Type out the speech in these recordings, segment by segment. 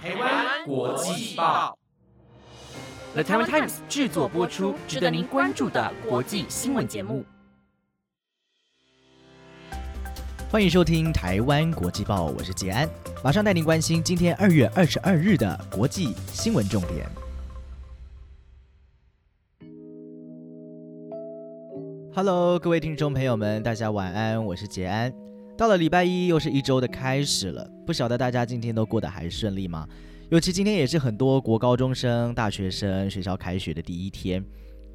台湾国际报，The Taiwan Times 制作播出，值得您关注的国际新闻节目。欢迎收听台湾国际报，我是杰安，马上带您关心今天二月二十二日的国际新闻重点。Hello，各位听众朋友们，大家晚安，我是杰安。到了礼拜一，又是一周的开始了，不晓得大家今天都过得还顺利吗？尤其今天也是很多国高中生、大学生学校开学的第一天，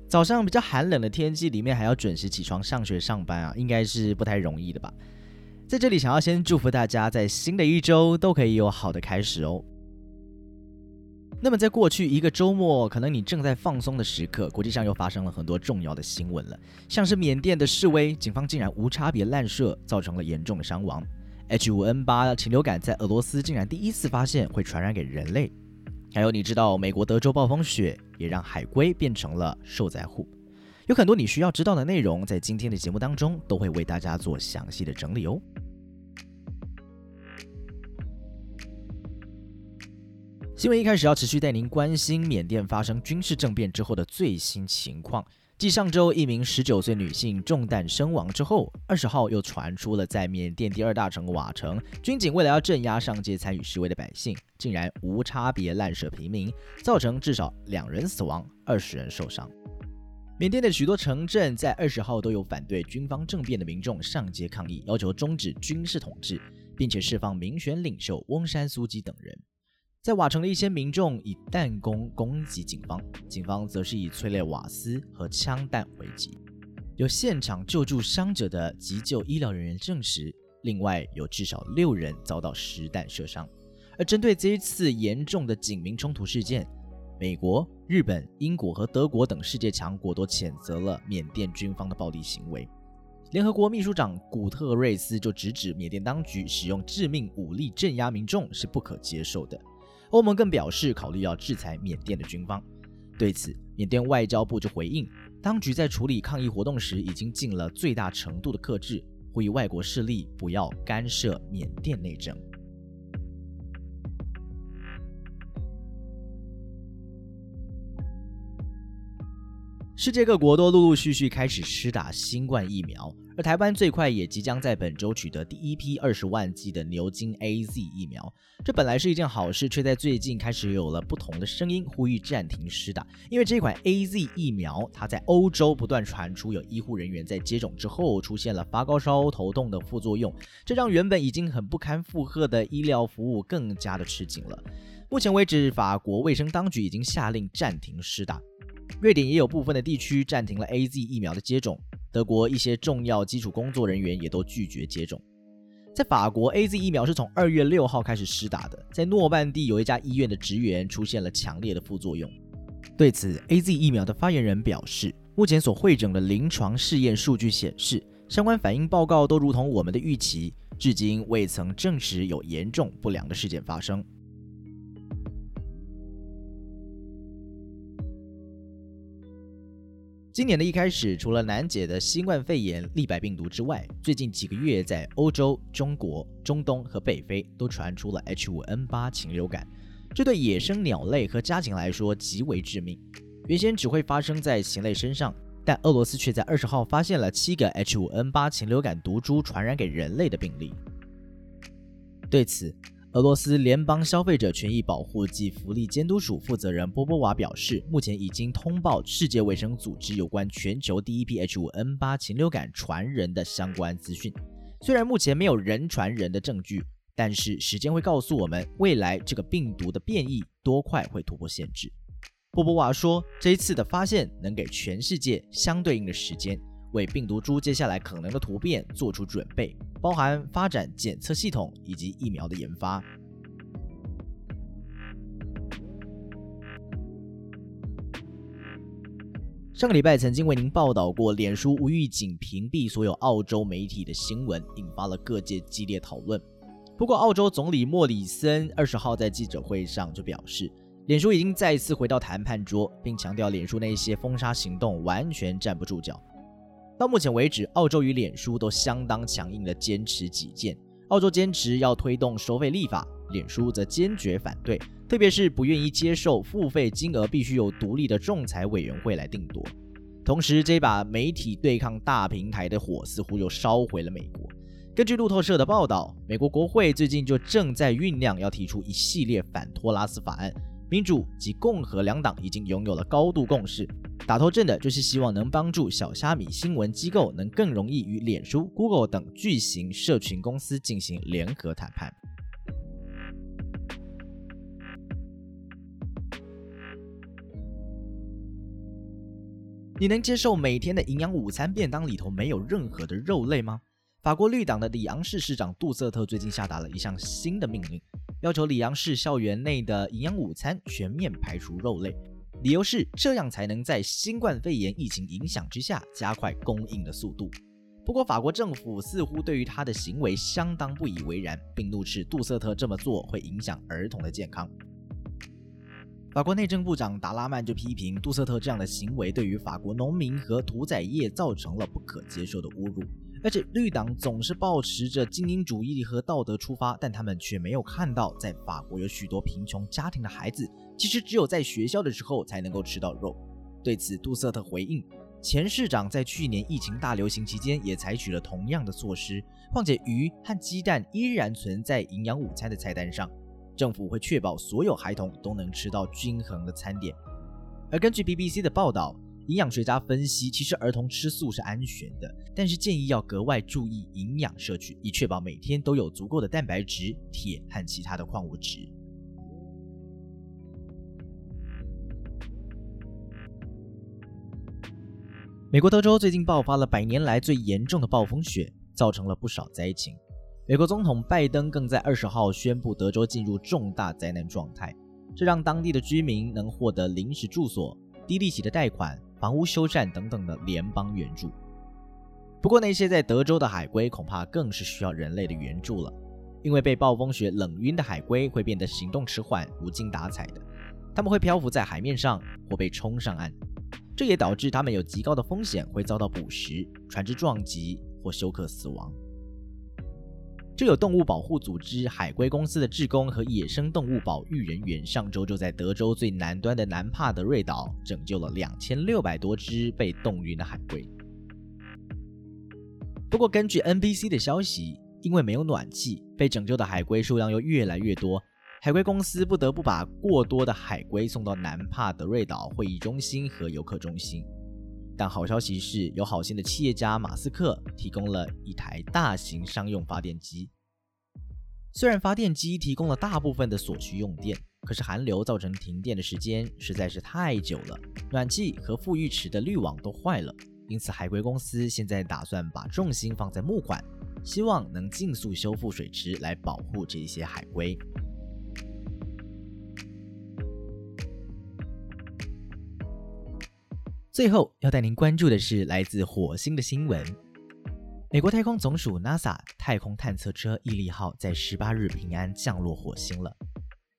早上比较寒冷的天气里面还要准时起床上学上班啊，应该是不太容易的吧。在这里，想要先祝福大家，在新的一周都可以有好的开始哦。那么，在过去一个周末，可能你正在放松的时刻，国际上又发生了很多重要的新闻了，像是缅甸的示威，警方竟然无差别滥射，造成了严重的伤亡；H5N8 禽流感在俄罗斯竟然第一次发现会传染给人类；还有，你知道美国德州暴风雪也让海龟变成了受灾户。有很多你需要知道的内容，在今天的节目当中都会为大家做详细的整理哦。新闻一开始要持续带您关心缅甸发生军事政变之后的最新情况。继上周一名十九岁女性中弹身亡之后，二十号又传出了在缅甸第二大城瓦城，军警为了要镇压上街参与示威的百姓，竟然无差别滥射平民，造成至少两人死亡，二十人受伤。缅甸的许多城镇在二十号都有反对军方政变的民众上街抗议，要求终止军事统治，并且释放民选领袖翁山苏基等人。在瓦城的一些民众以弹弓攻击警方，警方则是以催泪瓦斯和枪弹回击。有现场救助伤者的急救医疗人员证实，另外有至少六人遭到实弹射伤。而针对这一次严重的警民冲突事件，美国、日本、英国和德国等世界强国都谴责了缅甸军方的暴力行为。联合国秘书长古特瑞斯就直指缅甸当局使用致命武力镇压民众是不可接受的。欧盟更表示考虑要制裁缅甸的军方。对此，缅甸外交部就回应，当局在处理抗议活动时已经尽了最大程度的克制，呼吁外国势力不要干涉缅甸内政。世界各国都陆陆续续开始施打新冠疫苗，而台湾最快也即将在本周取得第一批二十万剂的牛津 A Z 疫苗。这本来是一件好事，却在最近开始有了不同的声音，呼吁暂停施打。因为这款 A Z 疫苗，它在欧洲不断传出有医护人员在接种之后出现了发高烧、头痛的副作用，这让原本已经很不堪负荷的医疗服务更加的吃紧了。目前为止，法国卫生当局已经下令暂停施打。瑞典也有部分的地区暂停了 A Z 疫苗的接种，德国一些重要基础工作人员也都拒绝接种。在法国，A Z 疫苗是从二月六号开始施打的，在诺曼底有一家医院的职员出现了强烈的副作用。对此，A Z 疫苗的发言人表示，目前所汇整的临床试验数据显示，相关反应报告都如同我们的预期，至今未曾证实有严重不良的事件发生。今年的一开始，除了难解的新冠肺炎、利百病毒之外，最近几个月在欧洲、中国、中东和北非都传出了 H5N8 禽流感，这对野生鸟类和家禽来说极为致命。原先只会发生在禽类身上，但俄罗斯却在二十号发现了七个 H5N8 禽流感毒株传染给人类的病例。对此，俄罗斯联邦消费者权益保护及福利监督署负责人波波娃表示，目前已经通报世界卫生组织有关全球第一批 H5N8 禽流感传人的相关资讯。虽然目前没有人传人的证据，但是时间会告诉我们，未来这个病毒的变异多快会突破限制。波波娃说，这一次的发现能给全世界相对应的时间。为病毒株接下来可能的突变做出准备，包含发展检测系统以及疫苗的研发。上个礼拜曾经为您报道过，脸书无预警屏蔽所有澳洲媒体的新闻，引发了各界激烈讨论。不过，澳洲总理莫里森二十号在记者会上就表示，脸书已经再一次回到谈判桌，并强调脸书那些封杀行动完全站不住脚。到目前为止，澳洲与脸书都相当强硬的坚持己见。澳洲坚持要推动收费立法，脸书则坚决反对，特别是不愿意接受付费金额必须由独立的仲裁委员会来定夺。同时，这把媒体对抗大平台的火似乎又烧回了美国。根据路透社的报道，美国国会最近就正在酝酿要提出一系列反托拉斯法案，民主及共和两党已经拥有了高度共识。打头阵的就是希望能帮助小虾米新闻机构能更容易与脸书、Google 等巨型社群公司进行联合谈判。你能接受每天的营养午餐便当里头没有任何的肉类吗？法国绿党的里昂市市长杜瑟特最近下达了一项新的命令，要求里昂市校园内的营养午餐全面排除肉类，理由是这样才能在新冠肺炎疫情影响之下加快供应的速度。不过，法国政府似乎对于他的行为相当不以为然，并怒斥杜瑟特这么做会影响儿童的健康。法国内政部长达拉曼就批评杜瑟特这样的行为对于法国农民和屠宰业造成了不可接受的侮辱，而且绿党总是保持着精英主义和道德出发，但他们却没有看到，在法国有许多贫穷家庭的孩子，其实只有在学校的时候才能够吃到肉。对此，杜瑟特回应，前市长在去年疫情大流行期间也采取了同样的措施，况且鱼和鸡蛋依然存在营养午餐的菜单上。政府会确保所有孩童都能吃到均衡的餐点。而根据 BBC 的报道，营养学家分析，其实儿童吃素是安全的，但是建议要格外注意营养摄取，以确保每天都有足够的蛋白质、铁和其他的矿物质。美国德州最近爆发了百年来最严重的暴风雪，造成了不少灾情。美国总统拜登更在二十号宣布，德州进入重大灾难状态，这让当地的居民能获得临时住所、低利息的贷款、房屋修缮等等的联邦援助。不过，那些在德州的海龟恐怕更是需要人类的援助了，因为被暴风雪冷晕的海龟会变得行动迟缓、无精打采的，它们会漂浮在海面上或被冲上岸，这也导致它们有极高的风险会遭到捕食、船只撞击或休克死亡。有动物保护组织海龟公司的职工和野生动物保育人员，上周就在德州最南端的南帕德瑞岛拯救了两千六百多只被冻晕的海龟。不过，根据 NBC 的消息，因为没有暖气，被拯救的海龟数量又越来越多，海龟公司不得不把过多的海龟送到南帕德瑞岛会议中心和游客中心。但好消息是，有好心的企业家马斯克提供了一台大型商用发电机。虽然发电机提供了大部分的所需用电，可是寒流造成停电的时间实在是太久了，暖气和富裕池的滤网都坏了。因此，海龟公司现在打算把重心放在募款，希望能尽速修复水池来保护这些海龟。最后要带您关注的是来自火星的新闻。美国太空总署 NASA 太空探测车毅力号在十八日平安降落火星了。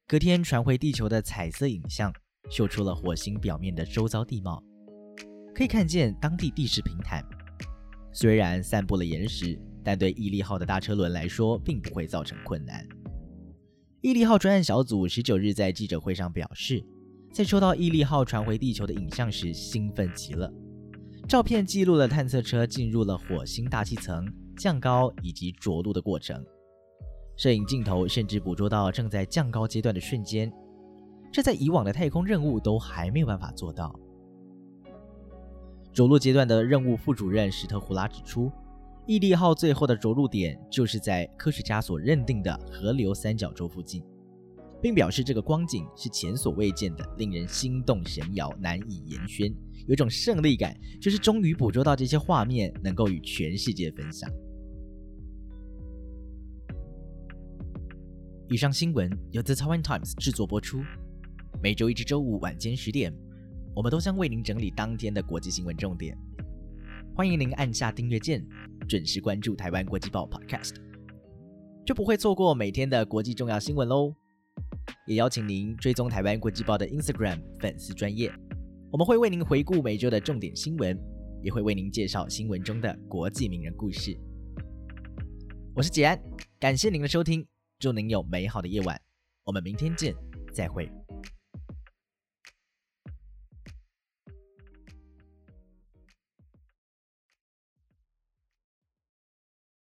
隔天传回地球的彩色影像，秀出了火星表面的周遭地貌，可以看见当地地势平坦。虽然散布了岩石，但对毅力号的大车轮来说，并不会造成困难。毅力号专案小组十九日在记者会上表示。在收到毅力号传回地球的影像时，兴奋极了。照片记录了探测车进入了火星大气层、降高以及着陆的过程。摄影镜头甚至捕捉到正在降高阶段的瞬间，这在以往的太空任务都还没有办法做到。着陆阶段的任务副主任史特胡拉指出，毅力号最后的着陆点就是在科学家所认定的河流三角洲附近。并表示这个光景是前所未见的，令人心动神摇，难以言宣，有种胜利感，就是终于捕捉到这些画面，能够与全世界分享。以上新闻由 The Taiwan Times 制作播出，每周一至周五晚间十点，我们都将为您整理当天的国际新闻重点。欢迎您按下订阅键，准时关注台湾国际报 Podcast，就不会错过每天的国际重要新闻喽。也邀请您追踪台湾国际报的 Instagram 粉丝专业，我们会为您回顾每周的重点新闻，也会为您介绍新闻中的国际名人故事。我是杰安，感谢您的收听，祝您有美好的夜晚。我们明天见，再会。